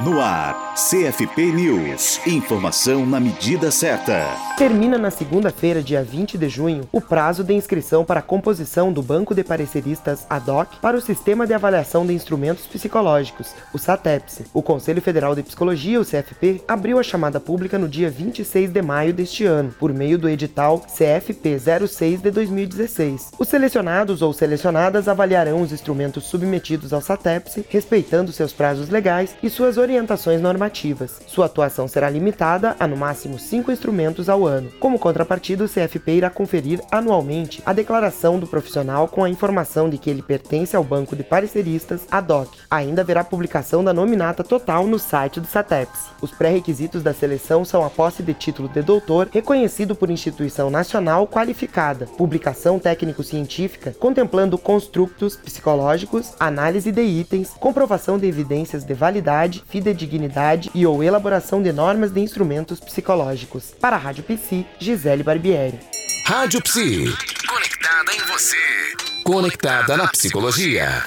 No ar, CFP News. Informação na medida certa. Termina na segunda-feira, dia 20 de junho, o prazo de inscrição para a composição do Banco de Pareceristas ADOC para o Sistema de Avaliação de Instrumentos Psicológicos, o SATEPS. O Conselho Federal de Psicologia, o CFP, abriu a chamada pública no dia 26 de maio deste ano, por meio do edital CFP 06 de 2016. Os selecionados ou selecionadas avaliarão os instrumentos submetidos ao SATEPS, respeitando seus prazos legais e suas orientações normativas. Sua atuação será limitada a no máximo cinco instrumentos ao ano. Como contrapartida, o CFP irá conferir anualmente a declaração do profissional com a informação de que ele pertence ao banco de pareceristas ADOC. Ainda haverá publicação da nominata total no site do SATEPS. Os pré-requisitos da seleção são a posse de título de doutor reconhecido por instituição nacional qualificada, publicação técnico-científica contemplando construtos psicológicos, análise de itens, comprovação de evidências de validade, fidedignidade e ou elaboração de normas de instrumentos psicológicos. Para a Rádio Psi, Gisele Barbieri. Rádio Psi. Conectada em você. Conectada na psicologia.